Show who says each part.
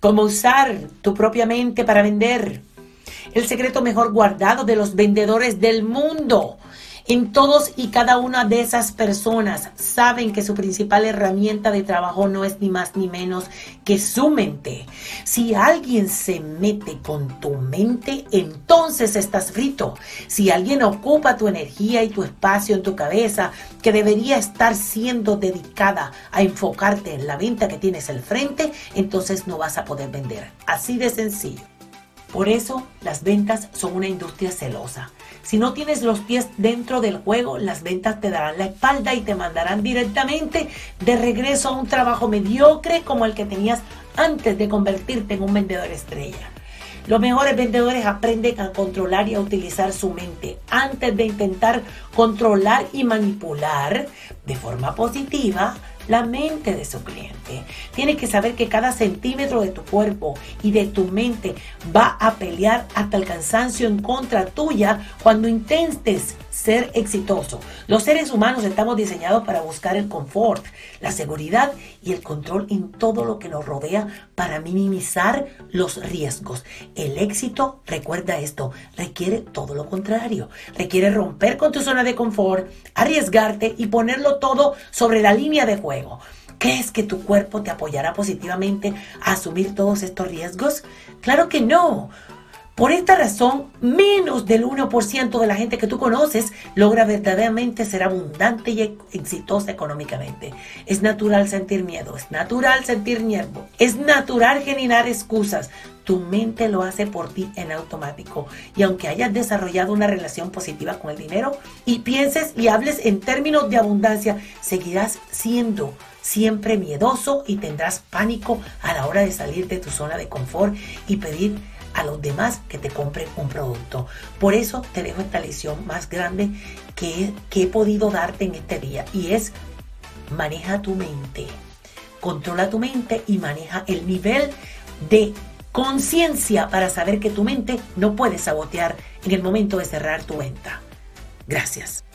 Speaker 1: Cómo usar tu propia mente para vender. El secreto mejor guardado de los vendedores del mundo. En todos y cada una de esas personas saben que su principal herramienta de trabajo no es ni más ni menos que su mente. Si alguien se mete con tu mente, entonces estás frito. Si alguien ocupa tu energía y tu espacio en tu cabeza, que debería estar siendo dedicada a enfocarte en la venta que tienes al frente, entonces no vas a poder vender. Así de sencillo. Por eso las ventas son una industria celosa. Si no tienes los pies dentro del juego, las ventas te darán la espalda y te mandarán directamente de regreso a un trabajo mediocre como el que tenías antes de convertirte en un vendedor estrella. Los mejores vendedores aprenden a controlar y a utilizar su mente antes de intentar controlar y manipular de forma positiva la mente de su cliente. Tienes que saber que cada centímetro de tu cuerpo y de tu mente va a pelear hasta el cansancio en contra tuya cuando intentes ser exitoso. Los seres humanos estamos diseñados para buscar el confort, la seguridad y el control en todo lo que nos rodea para minimizar los riesgos. El éxito, recuerda esto, requiere todo lo contrario. Requiere romper con tu zona de confort, arriesgarte y ponerlo todo sobre la línea de juego. ¿Crees que tu cuerpo te apoyará positivamente a asumir todos estos riesgos? Claro que no. Por esta razón, menos del 1% de la gente que tú conoces logra verdaderamente ser abundante y exitosa económicamente. Es natural sentir miedo, es natural sentir miedo, es natural generar excusas. Tu mente lo hace por ti en automático. Y aunque hayas desarrollado una relación positiva con el dinero y pienses y hables en términos de abundancia, seguirás siendo siempre miedoso y tendrás pánico a la hora de salir de tu zona de confort y pedir a los demás que te compren un producto. Por eso te dejo esta lección más grande que, que he podido darte en este día y es maneja tu mente. Controla tu mente y maneja el nivel de conciencia para saber que tu mente no puede sabotear en el momento de cerrar tu venta. Gracias.